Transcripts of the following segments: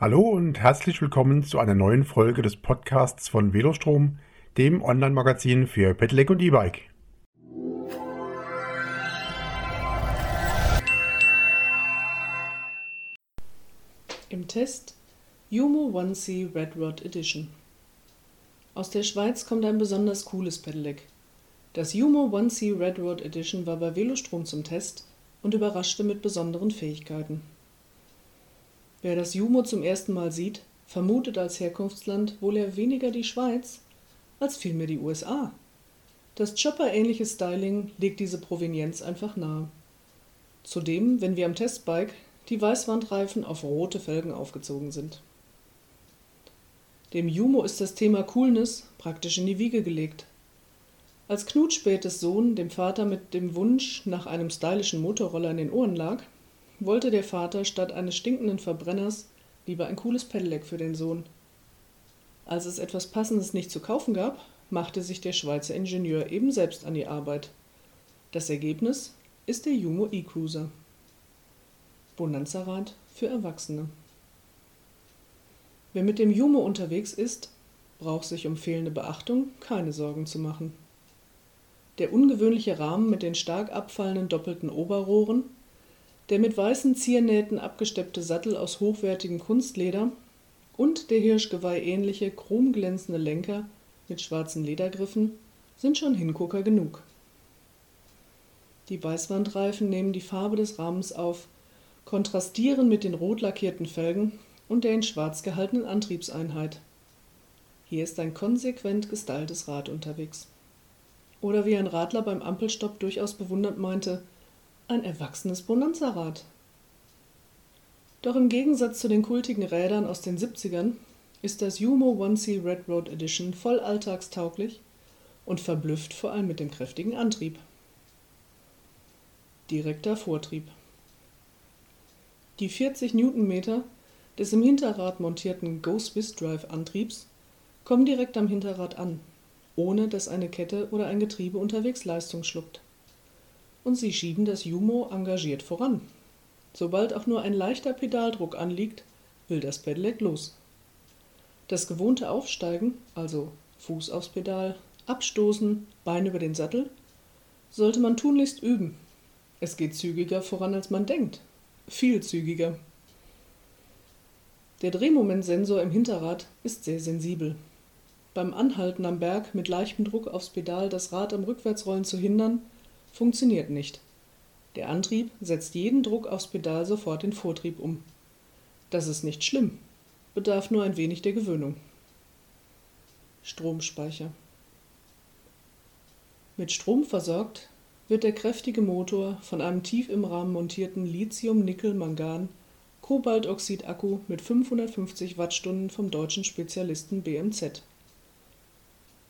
Hallo und herzlich willkommen zu einer neuen Folge des Podcasts von Velostrom, dem Online-Magazin für Pedelec und E-Bike. Im Test Yumo 1C Red Rod Edition. Aus der Schweiz kommt ein besonders cooles Pedelec. Das Yumo 1C Red Rod Edition war bei Velostrom zum Test und überraschte mit besonderen Fähigkeiten. Wer das Jumo zum ersten Mal sieht, vermutet als Herkunftsland wohl eher weniger die Schweiz als vielmehr die USA. Das Chopper-ähnliche Styling legt diese Provenienz einfach nahe. Zudem, wenn wie am Testbike die Weißwandreifen auf rote Felgen aufgezogen sind. Dem Jumo ist das Thema Coolness praktisch in die Wiege gelegt. Als Knut spätes Sohn dem Vater mit dem Wunsch nach einem stylischen Motorroller in den Ohren lag, wollte der Vater statt eines stinkenden Verbrenners lieber ein cooles Pedelec für den Sohn. Als es etwas Passendes nicht zu kaufen gab, machte sich der Schweizer Ingenieur eben selbst an die Arbeit. Das Ergebnis ist der Jumo E-Cruiser. Bonanza-Rad für Erwachsene. Wer mit dem Jumo unterwegs ist, braucht sich um fehlende Beachtung keine Sorgen zu machen. Der ungewöhnliche Rahmen mit den stark abfallenden doppelten Oberrohren der mit weißen Ziernähten abgesteppte Sattel aus hochwertigem Kunstleder und der Hirschgeweih ähnliche chromglänzende Lenker mit schwarzen Ledergriffen sind schon Hingucker genug. Die Weißwandreifen nehmen die Farbe des Rahmens auf, kontrastieren mit den rot lackierten Felgen und der in schwarz gehaltenen Antriebseinheit. Hier ist ein konsequent gestyltes Rad unterwegs. Oder wie ein Radler beim Ampelstopp durchaus bewundert meinte, ein erwachsenes Bonanza-Rad. Doch im Gegensatz zu den kultigen Rädern aus den 70ern ist das Jumo 1C Red Road Edition voll alltagstauglich und verblüfft vor allem mit dem kräftigen Antrieb. Direkter Vortrieb. Die 40 Newtonmeter des im Hinterrad montierten Go Swiss Drive Antriebs kommen direkt am Hinterrad an, ohne dass eine Kette oder ein Getriebe unterwegs Leistung schluckt und sie schieben das Jumo engagiert voran. Sobald auch nur ein leichter Pedaldruck anliegt, will das Pedelec los. Das gewohnte Aufsteigen, also Fuß aufs Pedal, Abstoßen, Bein über den Sattel, sollte man tunlichst üben. Es geht zügiger voran, als man denkt. Viel zügiger. Der Drehmomentsensor im Hinterrad ist sehr sensibel. Beim Anhalten am Berg mit leichtem Druck aufs Pedal das Rad am Rückwärtsrollen zu hindern, funktioniert nicht. Der Antrieb setzt jeden Druck aufs Pedal sofort in Vortrieb um. Das ist nicht schlimm, bedarf nur ein wenig der Gewöhnung. Stromspeicher. Mit Strom versorgt wird der kräftige Motor von einem tief im Rahmen montierten Lithium-Nickel-Mangan Kobaltoxid-Akku mit 550 Wattstunden vom deutschen Spezialisten BMZ.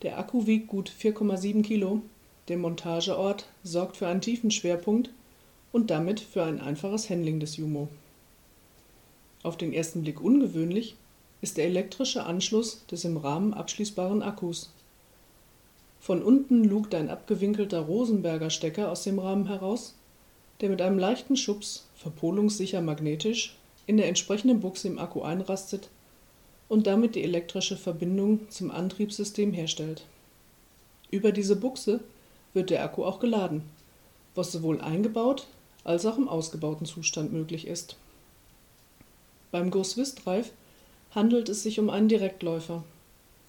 Der Akku wiegt gut 4,7 Kilo der Montageort sorgt für einen tiefen Schwerpunkt und damit für ein einfaches Handling des Jumo. Auf den ersten Blick ungewöhnlich ist der elektrische Anschluss des im Rahmen abschließbaren Akkus. Von unten lugt ein abgewinkelter Rosenberger Stecker aus dem Rahmen heraus, der mit einem leichten Schubs, verpolungssicher magnetisch, in der entsprechenden Buchse im Akku einrastet und damit die elektrische Verbindung zum Antriebssystem herstellt. Über diese Buchse wird der Akku auch geladen, was sowohl eingebaut als auch im ausgebauten Zustand möglich ist. Beim Go Swiss Drive handelt es sich um einen Direktläufer.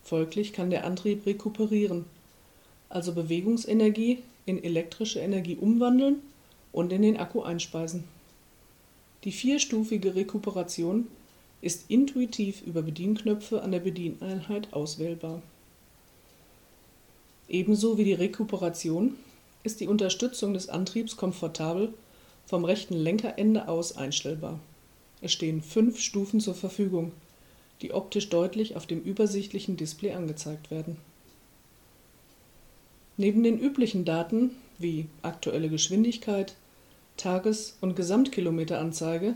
Folglich kann der Antrieb rekuperieren, also Bewegungsenergie in elektrische Energie umwandeln und in den Akku einspeisen. Die vierstufige Rekuperation ist intuitiv über Bedienknöpfe an der Bedieneinheit auswählbar. Ebenso wie die Rekuperation ist die Unterstützung des Antriebs komfortabel vom rechten Lenkerende aus einstellbar. Es stehen fünf Stufen zur Verfügung, die optisch deutlich auf dem übersichtlichen Display angezeigt werden. Neben den üblichen Daten wie aktuelle Geschwindigkeit, Tages- und Gesamtkilometeranzeige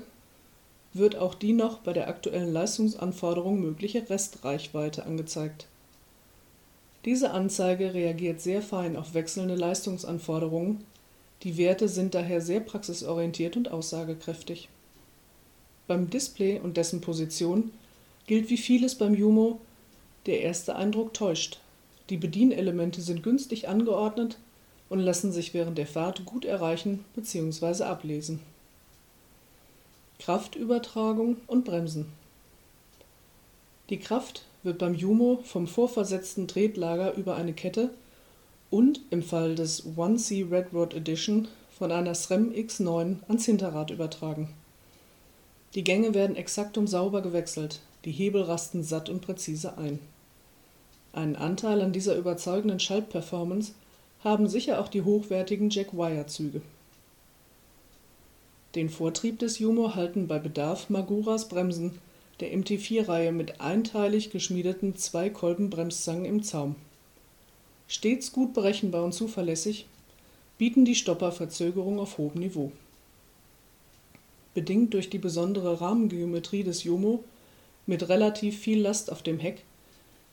wird auch die noch bei der aktuellen Leistungsanforderung mögliche Restreichweite angezeigt diese Anzeige reagiert sehr fein auf wechselnde Leistungsanforderungen, die Werte sind daher sehr praxisorientiert und aussagekräftig. Beim Display und dessen Position gilt wie vieles beim Jumo, der erste Eindruck täuscht. Die Bedienelemente sind günstig angeordnet und lassen sich während der Fahrt gut erreichen bzw. ablesen. Kraftübertragung und Bremsen. Die Kraft wird beim Jumo vom vorversetzten Tretlager über eine Kette und im Fall des 1C Red Rod Edition von einer SREM X9 ans Hinterrad übertragen. Die Gänge werden exakt und sauber gewechselt, die Hebel rasten satt und präzise ein. Einen Anteil an dieser überzeugenden Schaltperformance haben sicher auch die hochwertigen Jack-Wire-Züge. Den Vortrieb des Jumo halten bei Bedarf Maguras Bremsen der MT4-Reihe mit einteilig geschmiedeten Zwei-Kolben-Bremszangen im Zaum. Stets gut berechenbar und zuverlässig, bieten die Stopper Verzögerung auf hohem Niveau. Bedingt durch die besondere Rahmengeometrie des Jomo mit relativ viel Last auf dem Heck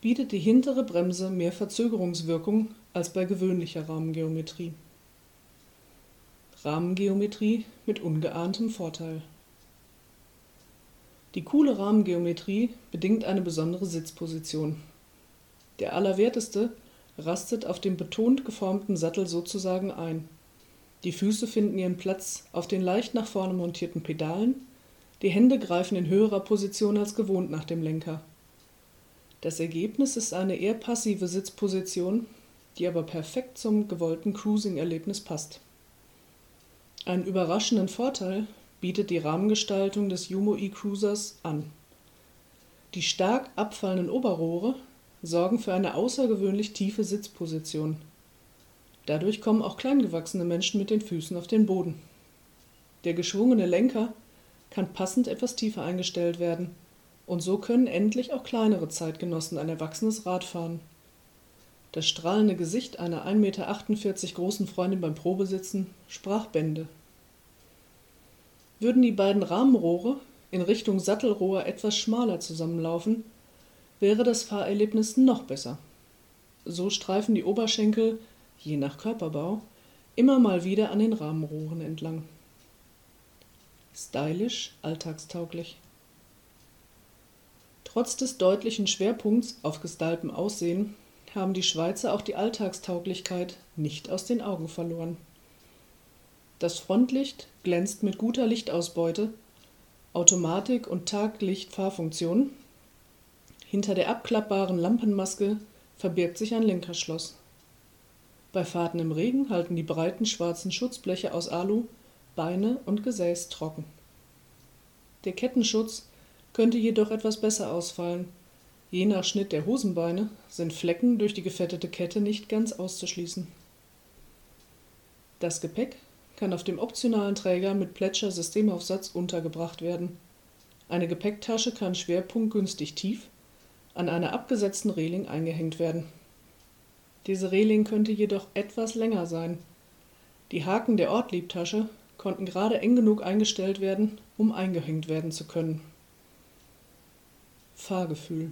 bietet die hintere Bremse mehr Verzögerungswirkung als bei gewöhnlicher Rahmengeometrie. Rahmengeometrie mit ungeahntem Vorteil. Die coole Rahmengeometrie bedingt eine besondere Sitzposition. Der Allerwerteste rastet auf dem betont geformten Sattel sozusagen ein. Die Füße finden ihren Platz auf den leicht nach vorne montierten Pedalen, die Hände greifen in höherer Position als gewohnt nach dem Lenker. Das Ergebnis ist eine eher passive Sitzposition, die aber perfekt zum gewollten Cruising-Erlebnis passt. Einen überraschenden Vorteil bietet die Rahmengestaltung des Jumo E-Cruisers an. Die stark abfallenden Oberrohre sorgen für eine außergewöhnlich tiefe Sitzposition. Dadurch kommen auch kleingewachsene Menschen mit den Füßen auf den Boden. Der geschwungene Lenker kann passend etwas tiefer eingestellt werden, und so können endlich auch kleinere Zeitgenossen ein erwachsenes Rad fahren. Das strahlende Gesicht einer 1,48 Meter großen Freundin beim Probesitzen sprach Bände. Würden die beiden Rahmenrohre in Richtung Sattelrohr etwas schmaler zusammenlaufen, wäre das Fahrerlebnis noch besser. So streifen die Oberschenkel, je nach Körperbau, immer mal wieder an den Rahmenrohren entlang. Stylisch, alltagstauglich. Trotz des deutlichen Schwerpunkts auf gestyltem Aussehen haben die Schweizer auch die Alltagstauglichkeit nicht aus den Augen verloren. Das Frontlicht glänzt mit guter Lichtausbeute, Automatik und Taglichtfahrfunktion hinter der abklappbaren Lampenmaske verbirgt sich ein Lenkerschloss. Bei Fahrten im Regen halten die breiten schwarzen Schutzbleche aus Alu Beine und Gesäß trocken. Der Kettenschutz könnte jedoch etwas besser ausfallen. Je nach Schnitt der Hosenbeine sind Flecken durch die gefettete Kette nicht ganz auszuschließen. Das Gepäck kann auf dem optionalen Träger mit Plätscher-Systemaufsatz untergebracht werden. Eine Gepäcktasche kann schwerpunktgünstig tief an einer abgesetzten Reling eingehängt werden. Diese Reling könnte jedoch etwas länger sein. Die Haken der Ortliebtasche konnten gerade eng genug eingestellt werden, um eingehängt werden zu können. Fahrgefühl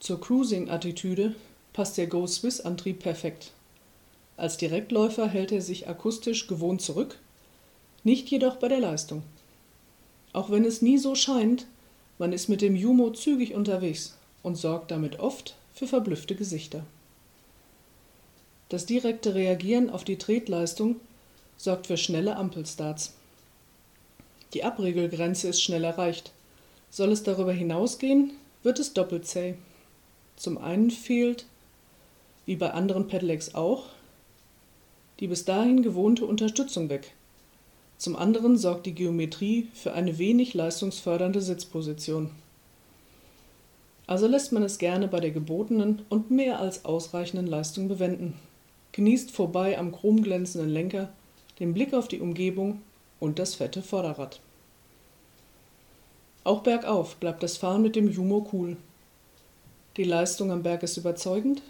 Zur Cruising-Attitüde passt der Go Swiss-Antrieb perfekt. Als Direktläufer hält er sich akustisch gewohnt zurück, nicht jedoch bei der Leistung. Auch wenn es nie so scheint, man ist mit dem Jumo zügig unterwegs und sorgt damit oft für verblüffte Gesichter. Das direkte Reagieren auf die Tretleistung sorgt für schnelle Ampelstarts. Die Abregelgrenze ist schnell erreicht. Soll es darüber hinausgehen, wird es doppelt zäh. Zum einen fehlt, wie bei anderen Pedelecs auch, die bis dahin gewohnte Unterstützung weg. Zum anderen sorgt die Geometrie für eine wenig leistungsfördernde Sitzposition. Also lässt man es gerne bei der gebotenen und mehr als ausreichenden Leistung bewenden. Genießt vorbei am chromglänzenden Lenker, den Blick auf die Umgebung und das fette Vorderrad. Auch bergauf bleibt das Fahren mit dem Jumo cool. Die Leistung am Berg ist überzeugend,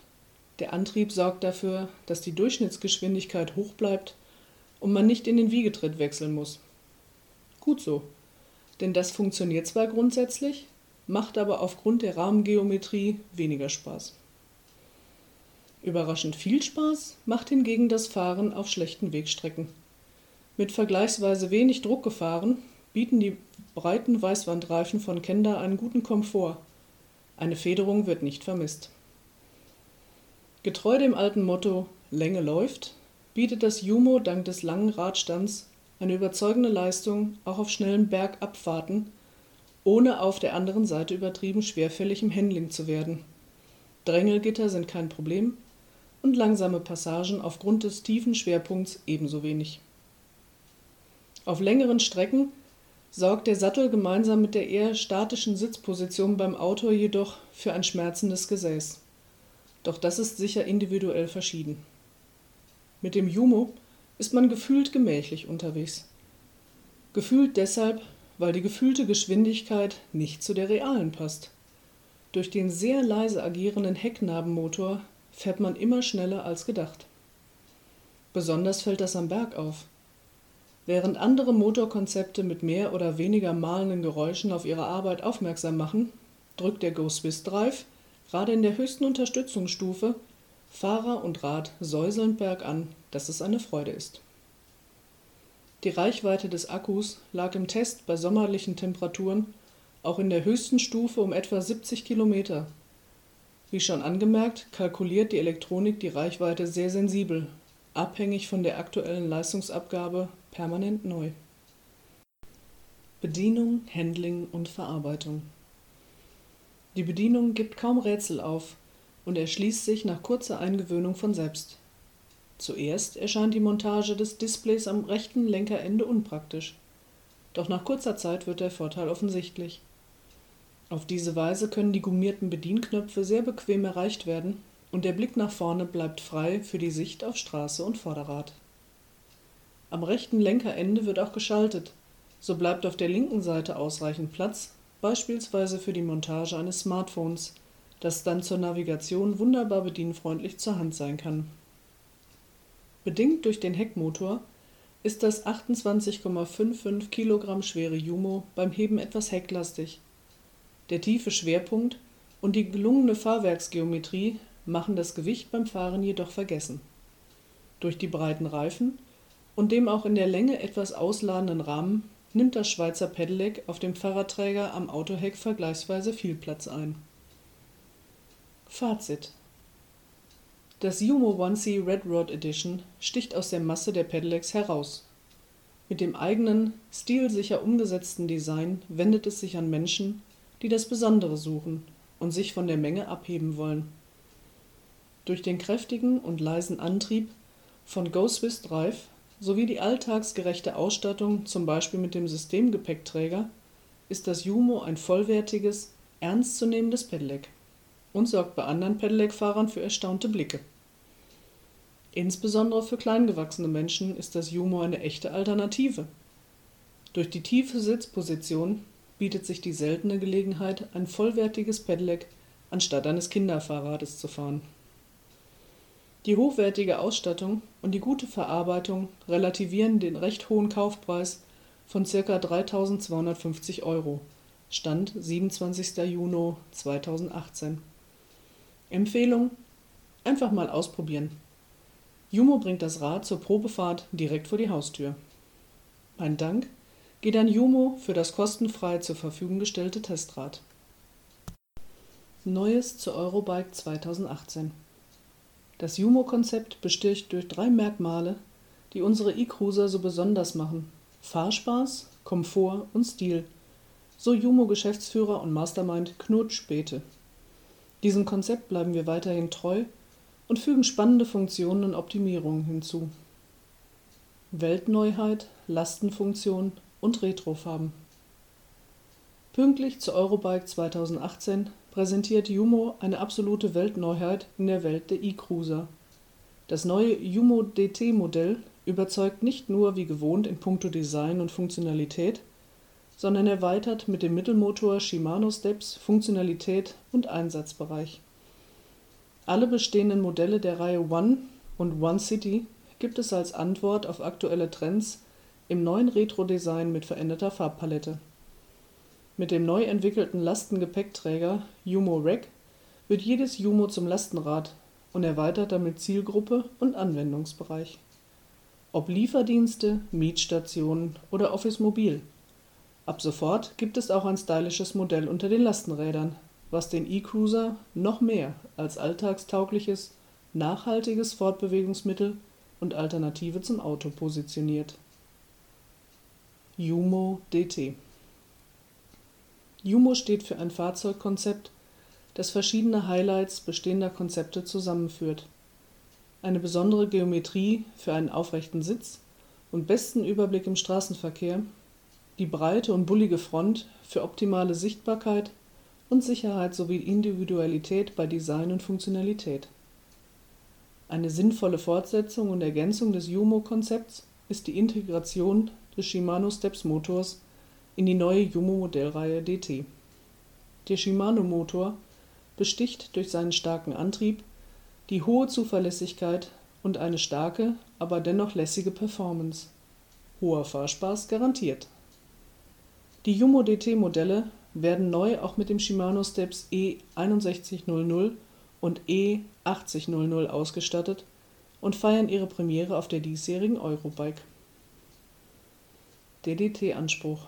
der Antrieb sorgt dafür, dass die Durchschnittsgeschwindigkeit hoch bleibt und man nicht in den Wiegetritt wechseln muss. Gut so, denn das funktioniert zwar grundsätzlich, macht aber aufgrund der Rahmengeometrie weniger Spaß. Überraschend viel Spaß macht hingegen das Fahren auf schlechten Wegstrecken. Mit vergleichsweise wenig Druck gefahren bieten die breiten Weißwandreifen von Kenda einen guten Komfort. Eine Federung wird nicht vermisst. Getreu dem alten Motto Länge läuft, bietet das Jumo dank des langen Radstands eine überzeugende Leistung auch auf schnellen Bergabfahrten, ohne auf der anderen Seite übertrieben schwerfällig im Handling zu werden. Drängelgitter sind kein Problem und langsame Passagen aufgrund des tiefen Schwerpunkts ebenso wenig. Auf längeren Strecken sorgt der Sattel gemeinsam mit der eher statischen Sitzposition beim Autor jedoch für ein schmerzendes Gesäß. Doch das ist sicher individuell verschieden. Mit dem Jumo ist man gefühlt gemächlich unterwegs. Gefühlt deshalb, weil die gefühlte Geschwindigkeit nicht zu der realen passt. Durch den sehr leise agierenden Hecknabenmotor fährt man immer schneller als gedacht. Besonders fällt das am Berg auf. Während andere Motorkonzepte mit mehr oder weniger malenden Geräuschen auf ihre Arbeit aufmerksam machen, drückt der Go Swiss Drive gerade in der höchsten Unterstützungsstufe Fahrer und Rad säuselnd bergan, dass es eine Freude ist. Die Reichweite des Akkus lag im Test bei sommerlichen Temperaturen auch in der höchsten Stufe um etwa 70 Kilometer. Wie schon angemerkt, kalkuliert die Elektronik die Reichweite sehr sensibel, abhängig von der aktuellen Leistungsabgabe permanent neu. Bedienung, Handling und Verarbeitung. Die Bedienung gibt kaum Rätsel auf und erschließt sich nach kurzer Eingewöhnung von selbst. Zuerst erscheint die Montage des Displays am rechten Lenkerende unpraktisch. Doch nach kurzer Zeit wird der Vorteil offensichtlich. Auf diese Weise können die gummierten Bedienknöpfe sehr bequem erreicht werden und der Blick nach vorne bleibt frei für die Sicht auf Straße und Vorderrad. Am rechten Lenkerende wird auch geschaltet, so bleibt auf der linken Seite ausreichend Platz, beispielsweise für die Montage eines Smartphones, das dann zur Navigation wunderbar bedienfreundlich zur Hand sein kann. Bedingt durch den Heckmotor ist das 28,55 Kilogramm schwere Jumo beim Heben etwas hecklastig. Der tiefe Schwerpunkt und die gelungene Fahrwerksgeometrie machen das Gewicht beim Fahren jedoch vergessen. Durch die breiten Reifen und dem auch in der Länge etwas ausladenden Rahmen nimmt das Schweizer Pedelec auf dem Fahrradträger am Autoheck vergleichsweise viel Platz ein. Fazit Das Yumo 1C Red Rod Edition sticht aus der Masse der Pedelecs heraus. Mit dem eigenen, stilsicher umgesetzten Design wendet es sich an Menschen, die das Besondere suchen und sich von der Menge abheben wollen. Durch den kräftigen und leisen Antrieb von Go Swiss Drive sowie die alltagsgerechte Ausstattung, zum Beispiel mit dem Systemgepäckträger, ist das Jumo ein vollwertiges, ernstzunehmendes Pedelec und sorgt bei anderen Pedelec-Fahrern für erstaunte Blicke. Insbesondere für kleingewachsene Menschen ist das Jumo eine echte Alternative. Durch die tiefe Sitzposition bietet sich die seltene Gelegenheit, ein vollwertiges Pedelec anstatt eines Kinderfahrrades zu fahren die hochwertige Ausstattung und die gute Verarbeitung relativieren den recht hohen Kaufpreis von ca. 3.250 Euro (Stand 27. Juni 2018). Empfehlung: Einfach mal ausprobieren. Jumo bringt das Rad zur Probefahrt direkt vor die Haustür. Mein Dank geht an Jumo für das kostenfrei zur Verfügung gestellte Testrad. Neues zur Eurobike 2018 das Jumo-Konzept besticht durch drei Merkmale, die unsere E-Cruiser so besonders machen: Fahrspaß, Komfort und Stil, so Jumo-Geschäftsführer und Mastermind Knut Späte. Diesem Konzept bleiben wir weiterhin treu und fügen spannende Funktionen und Optimierungen hinzu. Weltneuheit, Lastenfunktion und Retrofarben. Pünktlich zur Eurobike 2018 präsentiert Jumo eine absolute Weltneuheit in der Welt der E-Cruiser. Das neue Jumo DT-Modell überzeugt nicht nur wie gewohnt in puncto Design und Funktionalität, sondern erweitert mit dem Mittelmotor Shimano Steps Funktionalität und Einsatzbereich. Alle bestehenden Modelle der Reihe One und One City gibt es als Antwort auf aktuelle Trends im neuen Retro-Design mit veränderter Farbpalette mit dem neu entwickelten Lastengepäckträger Jumo Rack wird jedes Jumo zum Lastenrad und erweitert damit Zielgruppe und Anwendungsbereich. Ob Lieferdienste, Mietstationen oder Office Mobil, Ab sofort gibt es auch ein stylisches Modell unter den Lastenrädern, was den E-Cruiser noch mehr als alltagstaugliches, nachhaltiges Fortbewegungsmittel und Alternative zum Auto positioniert. Jumo DT Jumo steht für ein Fahrzeugkonzept, das verschiedene Highlights bestehender Konzepte zusammenführt. Eine besondere Geometrie für einen aufrechten Sitz und besten Überblick im Straßenverkehr, die breite und bullige Front für optimale Sichtbarkeit und Sicherheit sowie Individualität bei Design und Funktionalität. Eine sinnvolle Fortsetzung und Ergänzung des Jumo-Konzepts ist die Integration des Shimano Steps Motors in die neue Jumo-Modellreihe DT. Der Shimano-Motor besticht durch seinen starken Antrieb, die hohe Zuverlässigkeit und eine starke, aber dennoch lässige Performance. Hoher Fahrspaß garantiert. Die Jumo DT-Modelle werden neu auch mit dem Shimano Steps E6100 und E8000 ausgestattet und feiern ihre Premiere auf der diesjährigen Eurobike. DDT-Anspruch: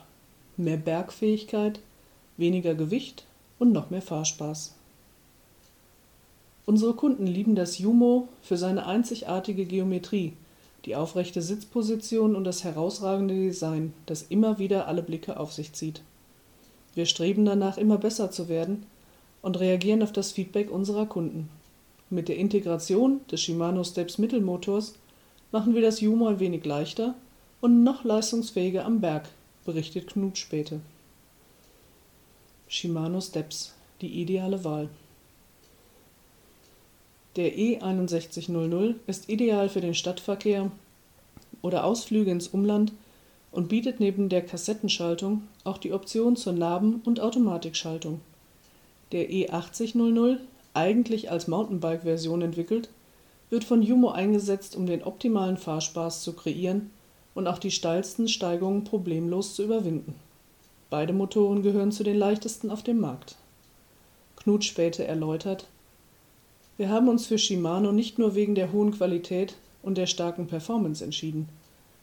Mehr Bergfähigkeit, weniger Gewicht und noch mehr Fahrspaß. Unsere Kunden lieben das Jumo für seine einzigartige Geometrie, die aufrechte Sitzposition und das herausragende Design, das immer wieder alle Blicke auf sich zieht. Wir streben danach, immer besser zu werden und reagieren auf das Feedback unserer Kunden. Mit der Integration des Shimano Steps Mittelmotors machen wir das Jumo ein wenig leichter und noch leistungsfähiger am Berg, berichtet Knut Späte. Shimano Steps, die ideale Wahl. Der E6100 ist ideal für den Stadtverkehr oder Ausflüge ins Umland und bietet neben der Kassettenschaltung auch die Option zur Naben- und Automatikschaltung. Der E8000, eigentlich als Mountainbike-Version entwickelt, wird von Jumo eingesetzt, um den optimalen Fahrspaß zu kreieren und auch die steilsten Steigungen problemlos zu überwinden. Beide Motoren gehören zu den leichtesten auf dem Markt. Knut Späte erläutert: Wir haben uns für Shimano nicht nur wegen der hohen Qualität und der starken Performance entschieden.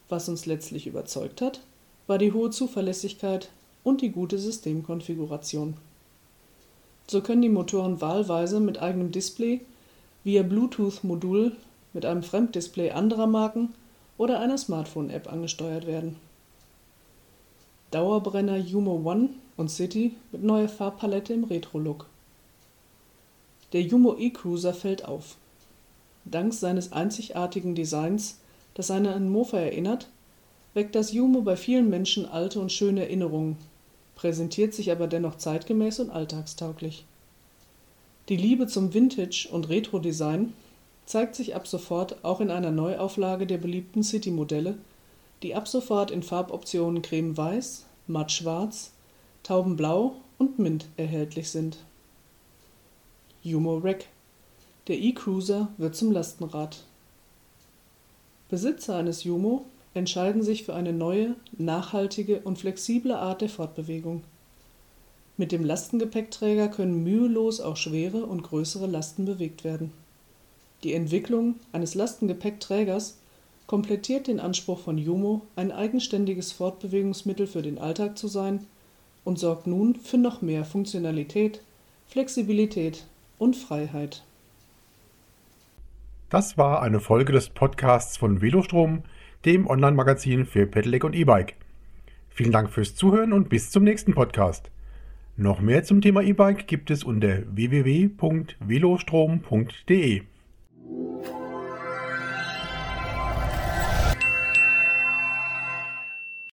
Was uns letztlich überzeugt hat, war die hohe Zuverlässigkeit und die gute Systemkonfiguration. So können die Motoren wahlweise mit eigenem Display, via Bluetooth-Modul mit einem Fremddisplay anderer Marken oder einer Smartphone-App angesteuert werden. Dauerbrenner Jumo One und City mit neuer Farbpalette im Retro-Look. Der Jumo E-Cruiser fällt auf. Dank seines einzigartigen Designs, das an einen Mofa erinnert, weckt das Jumo bei vielen Menschen alte und schöne Erinnerungen, präsentiert sich aber dennoch zeitgemäß und alltagstauglich. Die Liebe zum Vintage und Retro-Design zeigt sich ab sofort auch in einer Neuauflage der beliebten City-Modelle, die ab sofort in Farboptionen cremeweiß, mattschwarz, taubenblau und mint erhältlich sind. Jumo Rack Der E-Cruiser wird zum Lastenrad. Besitzer eines Jumo entscheiden sich für eine neue, nachhaltige und flexible Art der Fortbewegung. Mit dem Lastengepäckträger können mühelos auch schwere und größere Lasten bewegt werden die Entwicklung eines Lastengepäckträgers komplettiert den Anspruch von Jumo, ein eigenständiges Fortbewegungsmittel für den Alltag zu sein und sorgt nun für noch mehr Funktionalität, Flexibilität und Freiheit. Das war eine Folge des Podcasts von Velostrom, dem Online-Magazin für Pedelec und E-Bike. Vielen Dank fürs Zuhören und bis zum nächsten Podcast. Noch mehr zum Thema E-Bike gibt es unter www.velostrom.de.